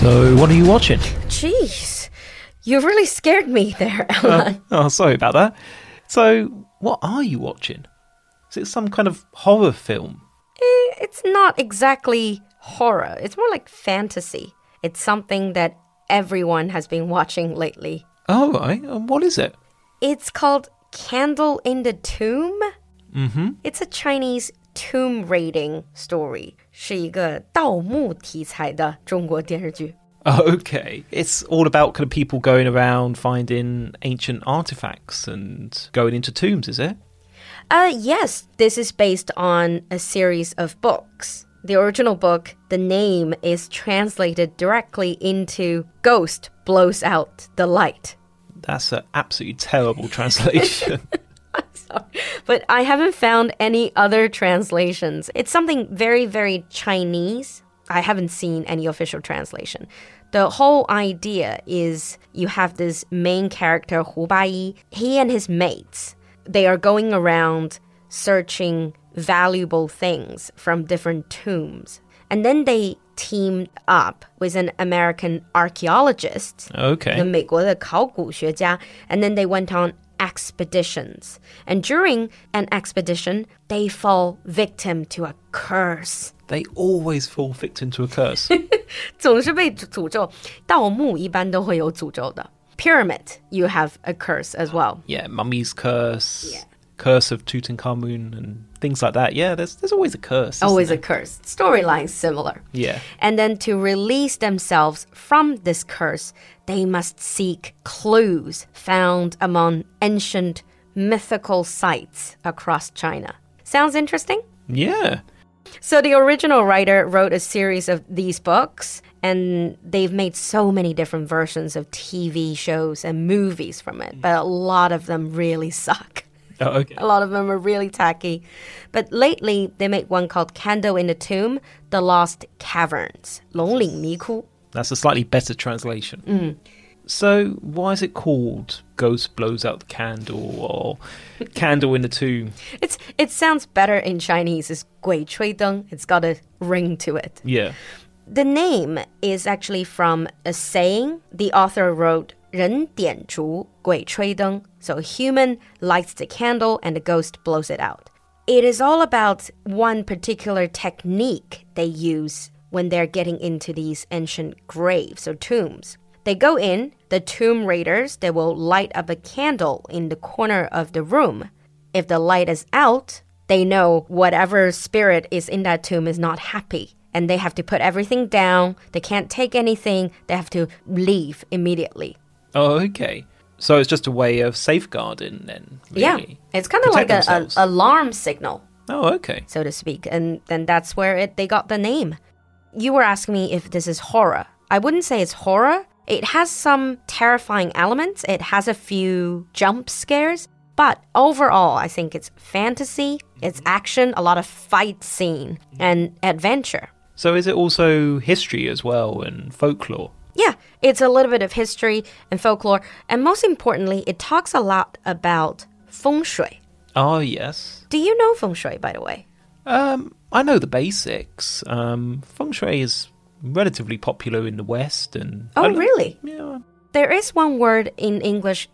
So, what are you watching? Jeez, you really scared me there, Ella. Oh, sorry about that. So, what are you watching? Is it some kind of horror film? Eh, it's not exactly horror. It's more like fantasy. It's something that everyone has been watching lately. Oh, right. And what is it? It's called Candle in the Tomb. Mm-hmm. It's a Chinese tomb raiding story. 是一个盗墓题材的中国电视剧。 Oh, okay. It's all about kind of people going around finding ancient artifacts and going into tombs, is it? Uh, yes, this is based on a series of books. The original book, the name is translated directly into Ghost Blows Out the Light. That's an absolutely terrible translation. Sorry. But I haven't found any other translations. It's something very, very Chinese. I haven't seen any official translation. The whole idea is you have this main character, Hu Baiyi. He and his mates, they are going around searching valuable things from different tombs. And then they teamed up with an American archaeologist okay. 跟美国的考古学家, and then they went on expeditions. And during an expedition, they fall victim to a curse. They always fall victim to a curse. 总是被诅咒。盗墓一般都会有诅咒的。Pyramid, you have a curse as well. yeah, mummy's curse, Yeah. curse of Tutankhamun, and things like that. Yeah, there's there's always a curse. Always a curse. Storyline similar. Yeah. And then to release themselves from this curse, they must seek clues found among ancient mythical sites across China. Sounds interesting? Yeah. So the original writer wrote a series of these books, and they've made so many different versions of TV shows and movies from it, but a lot of them really suck. Oh, okay. A lot of them are really tacky. But lately, they made one called Candle in the Tomb, The Lost Caverns. 龙岭迷窟. That's a slightly better translation. So, why is it called Ghost Blows Out the Candle or Candle in the Tomb? It's it sounds better in Chinese. It's 鬼吹灯. It's got a ring to it. Yeah. The name is actually from a saying the author wrote 人点烛, 鬼吹灯. So a human lights the candle and the ghost blows it out. It is all about one particular technique they use when they're getting into these ancient graves or tombs. They go in, the tomb raiders, they will light up a candle in the corner of the room. If the light is out, they know whatever spirit is in that tomb is not happy. And they have to put everything down. They can't take anything. They have to leave immediately. Oh, okay. So it's just a way of safeguarding then. Yeah. It's kind of like Protect a, a alarm signal, Oh, okay. so to speak. And then that's where it they got the name. You were asking me if this is horror. I wouldn't say it's horror. It has some terrifying elements. It has a few jump scares. But overall, I think it's fantasy, it's mm-hmm. action, a lot of fight scene, and adventure. So is it also history as well and folklore? Yeah, it's a little bit of history and folklore. And most importantly, it talks a lot about feng shui. Oh, yes. Do you know feng shui, by the way? Um, I know the basics. Um, feng shui is relatively popular in the West, and Oh, really? Yeah, There is one word in English,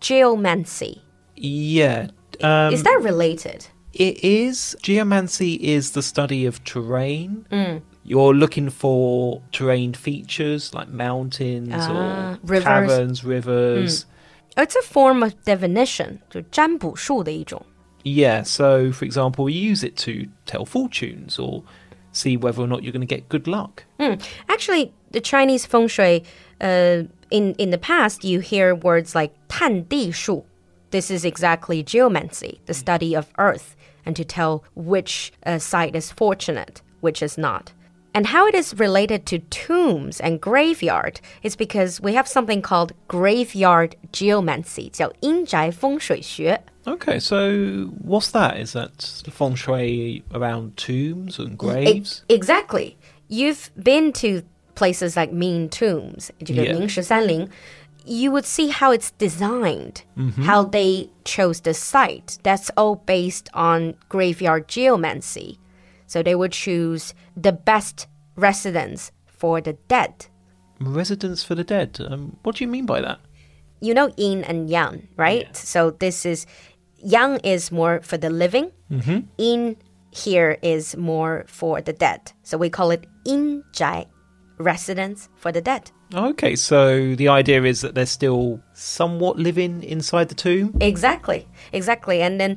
geomancy. yeah. Um, is that related? It is. Geomancy is the study of terrain. Mm You're looking for terrain features like mountains Ah, or rivers. caverns, rivers. It's a form of divination, 就占卜术的一种. Yeah, so for example, you use it to tell fortunes or see whether or not you're going to get good luck. Hmm. Actually, the Chinese feng shui, uh, in, in the past, you hear words like 探地术. This is exactly geomancy, the study of earth, and to tell which uh, site is fortunate, which is not. And how it is related to tombs and graveyard is because we have something called graveyard geomancy, 叫阴宅风水学. Okay, so what's that? Is that feng shui around tombs and graves? Exactly. You've been to places like Ming Tombs, yeah. you would see how it's designed, mm -hmm. how they chose the site. That's all based on graveyard geomancy. So they would choose the best residence for the dead. Residence for the dead. Um, what do you mean by that? You know yin and yang, right? Yeah. So this is yang is more for the living. Mm-hmm. Yin here is more for the dead. So we call it yin zhai, residence for the dead. Okay, so the idea is that they're still somewhat living inside the tomb. Exactly, exactly. And then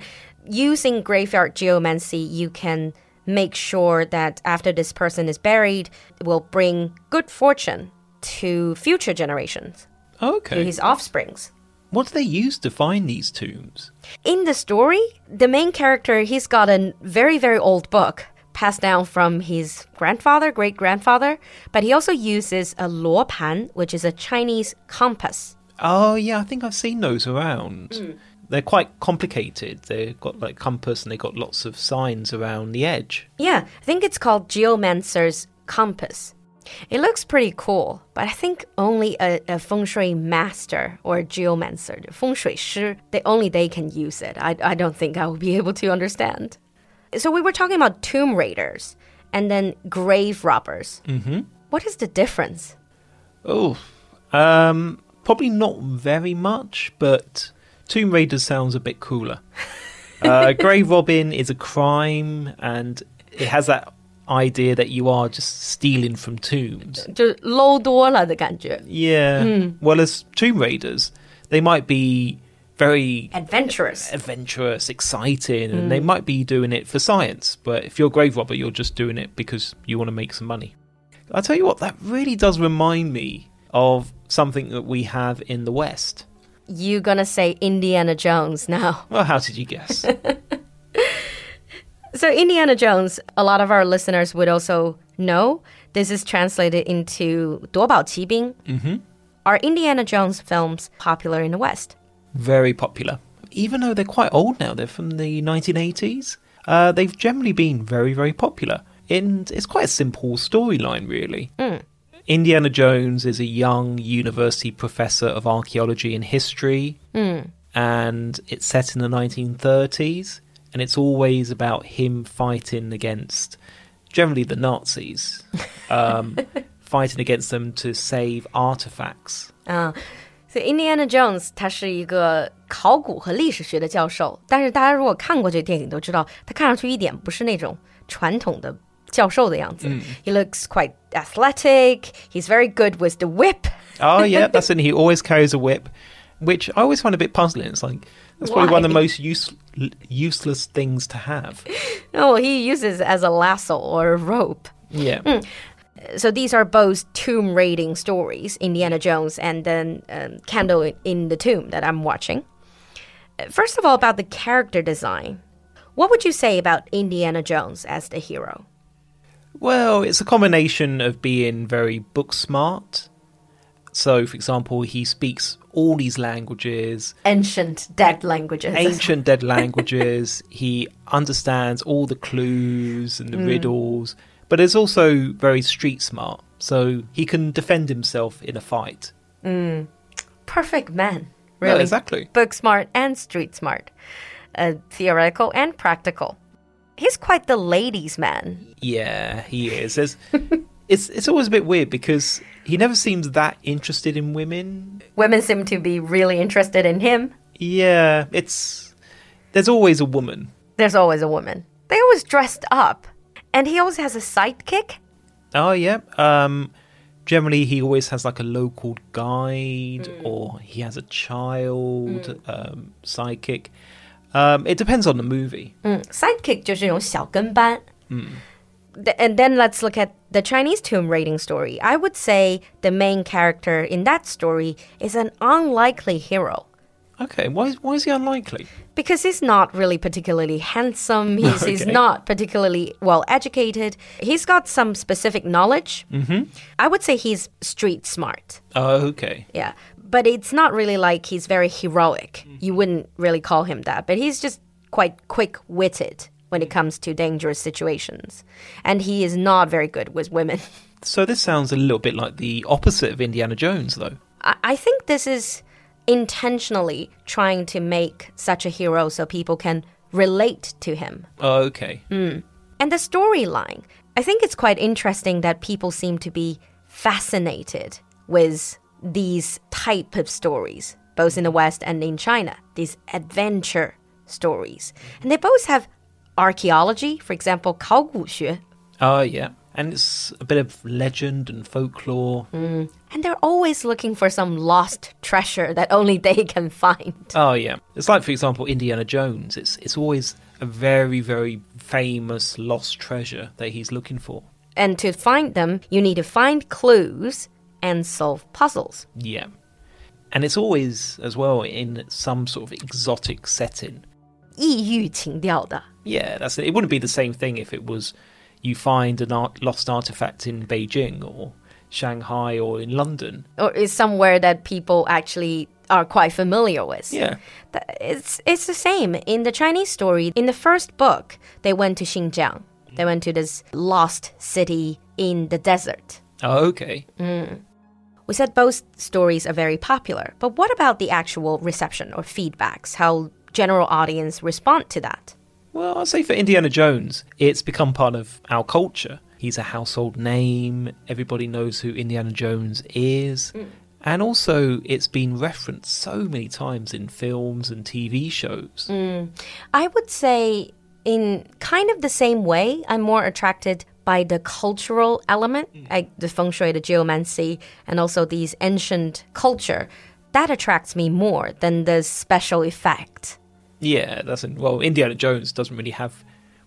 using graveyard geomancy, you can make sure that after this person is buried, it will bring good fortune to future generations, to Okay. his offsprings. What do they use to find these tombs? In the story, the main character, he's got a very, very old book passed down from his grandfather, great grandfather, but he also uses a luopan, which is a Chinese compass. Oh, yeah, I think I've seen those around. Mm. They're quite complicated. They've got like compass and they've got lots of signs around the edge. Yeah, I think it's called Geomancer's Compass. It looks pretty cool, but I think only a, a feng shui master or a geomancer, the feng shui shi, they only they can use it. I, I don't think I will be able to understand. So we were talking about tomb raiders and then grave robbers. Mm-hmm. What is the difference? Oh, um, probably not very much, but Tomb Raider sounds a bit cooler. Uh, Grave robbing is a crime, and it has that idea that you are just stealing from tombs. 就是 low. Well, as Tomb Raiders, they might be very Adventurous. adventurous, exciting, and they might be doing it for science. But if you're a grave robber, you're just doing it because you want to make some money. I tell you what, that really does remind me of something that we have in the West. You gonna say Indiana Jones now. Well, how did you guess? So, Indiana Jones, a lot of our listeners would also know this is translated into 夺宝奇兵. Mm-hmm. Are Indiana Jones films popular in the West? very popular. Even though they're quite old now, they're from the 1980s. Uh, they've generally been very, very popular. And it's quite a simple storyline, really. Indiana Jones is a young university professor of archaeology and history, and it's set in the 1930s, and it's always about him fighting against generally the Nazis, um, fighting against them to save artifacts. 所以 Indiana Jones 他是一个考古和历史学的教授，但是大家如果看过这个电影都知道，他看上去一点不是那种传统的 教授的样子。He looks quite athletic. He's very good with the whip. Oh yeah, that's it. He always carries a whip, which I always find a bit puzzling. It's like that's probably one of the Why? most use, useless things to have. No, he uses as a lasso or a rope. Yeah. So these are both tomb raiding stories, Indiana Jones and then um, Candle in the Tomb that I'm watching. Uh, First of all, about the character design. What would you say about Indiana Jones as the hero? Well, it's a combination of being very book smart. So, for example, he speaks all these languages, Ancient dead languages. ancient dead languages. He understands all the clues and the riddles, but is also very street smart. So he can defend himself in a fight. Perfect man. Yeah, Really. exactly. Book smart and street smart. Uh, theoretical and practical. He's quite the ladies' man. Yeah, he is. There's, it's it's always a bit weird because he never seems that interested in women. Women seem to be really interested in him. Yeah, it's there's always a woman. There's always a woman. They always dressed up. And he always has a sidekick. Oh yeah. Um, generally he always has like a local guide or he has a child um, sidekick. Um, it depends on the movie. Sidekick 就是那种小跟班. Th- And then let's look at the Chinese tomb raiding story. I would say the main character in that story is an unlikely hero. Okay, why is, why is he unlikely? Because he's not really particularly handsome. He's, he's Okay. not particularly well educated. He's got some specific knowledge. Mm-hmm. I would say he's street smart. Oh, okay. Yeah. but it's not really like he's very heroic. Mm-hmm. You wouldn't really call him that. But he's just quite quick witted when it mm-hmm. comes to dangerous situations. And he is not very good with women. So this sounds a little bit like the opposite of Indiana Jones, though. I I think this is intentionally trying to make such a hero so people can relate to him. Oh, okay. Mm. And the storyline, I think it's quite interesting that people seem to be fascinated with these type of stories, both in the West and in China, these adventure stories. And they both have archaeology, for example, 考古学. Oh, yeah. And it's a bit of legend and folklore. And they're always looking for some lost treasure that only they can find. Oh yeah, it's like for example Indiana Jones. It's it's always a very very famous lost treasure that he's looking for. And to find them, you need to find clues and solve puzzles. Yeah, and it's always as well in some sort of exotic setting. 异域情调的. Yeah, that's it. It wouldn't be the same thing if it was you find an art, lost artifact in Beijing or Shanghai or in London. Or is somewhere that people actually are quite familiar with. Yeah. Th- It's it's the same in the Chinese story. In the first book, they went to Xinjiang. They went to this lost city in the desert. Oh, okay. We said both stories are very popular, but what about the actual reception or feedbacks? How general audience respond to that? Well, I'd say for Indiana Jones, it's become part of our culture. He's a household name. Everybody knows who Indiana Jones is. Mm. And also, it's been referenced so many times in films and TV shows. Mm. I would say, in kind of the same way, I'm more attracted by the cultural element, mm. like the feng shui, the geomancy, and also these ancient culture. That attracts me more than the special effect. Yeah, that's in, well, Indiana Jones doesn't really have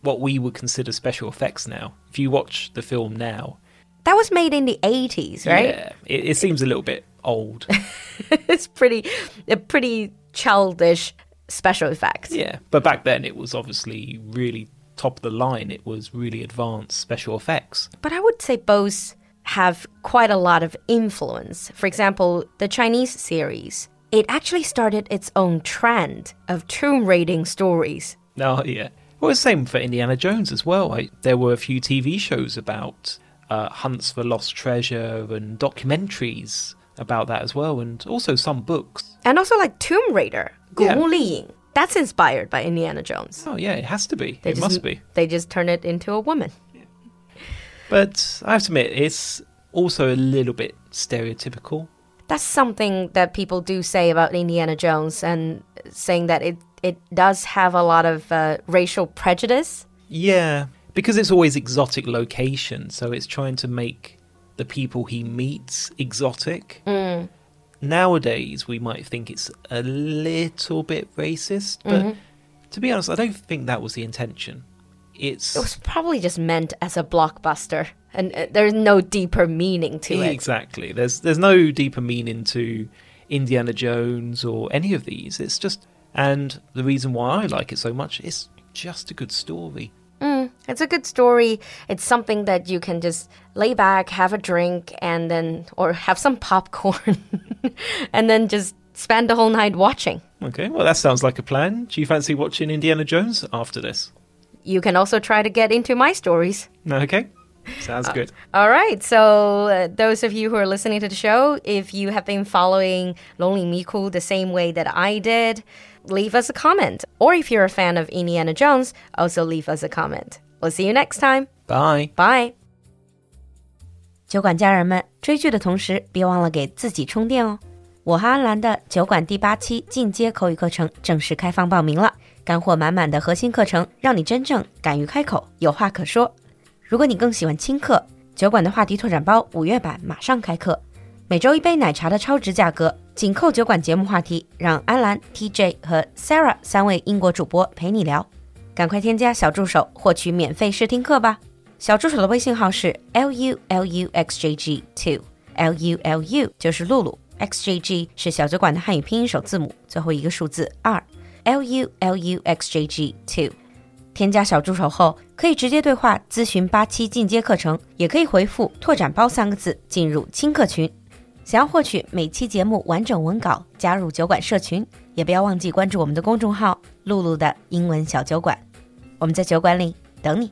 what we would consider special effects now. If you watch the film now, That was made in the 80s, right? yeah, it, it seems a little bit old. it's pretty, a pretty childish special effects. yeah, but back then it was obviously really top of the line. It was really advanced special effects. But I would say both have quite a lot of influence. For example, the Chinese series, it actually started its own trend of tomb raiding stories. Oh, yeah. Well, the same for Indiana Jones as well. I, there were a few TV shows about uh, hunts for lost treasure and documentaries about that as well, and also some books. And also like Tomb Raider, Gu yeah. That's inspired by Indiana Jones. Oh, yeah, it has to be. They it just, must be. They just turn it into a woman. But I have to admit, it's also a little bit stereotypical. That's something that people do say about Indiana Jones and saying that it, it does have a lot of uh, racial prejudice. Yeah, because it's always exotic location, so it's trying to make the people he meets exotic. Nowadays, we might think it's a little bit racist, but to be honest, I don't think that was the intention. It's It was probably just meant as a blockbuster, and uh, there's no deeper meaning to it. exactly there's there's no deeper meaning to Indiana Jones or any of these. It's just, and the reason why I like it so much is just a good story. It's a good story. It's something that you can just lay back, have a drink, and then, or have some popcorn, and then just spend the whole night watching. Okay, well that sounds like a plan. Do you fancy watching Indiana Jones after this? You can also try to get into my stories. Okay. Sounds good. All right. So, uh, those of you who are listening to the show, if you have been following Longling Miku the same way that I did, leave us a comment. Or if you're a fan of Indiana Jones, also leave us a comment. We'll see you next time. Bye. Bye. 酒馆家人们，追剧的同时，别忘了给自己充电哦。我和安兰的酒馆第八期进阶口语课程正式开放报名了，干货满满的核心课程，让你真正敢于开口，有话可说。如果你更喜欢轻课，酒馆的话题拓展包五月版马上开课，每周一杯奶茶的超值价格，紧扣酒馆节目话题，让安兰、TJ 和 Sarah 三位英国主播陪你聊。赶快添加小助手获取免费试听课吧！小助手的微信号是 l u l u x j g two，l u l u 就是露露，x j g 是小酒馆的汉语拼音首字母，最后一个数字二，l u l u x j g two。添加小助手后，可以直接对话咨询八期进阶课程，也可以回复“拓展包”三个字进入轻课群。想要获取每期节目完整文稿，加入酒馆社群，也不要忘记关注我们的公众号“露露的英文小酒馆”。我们在酒馆里等你。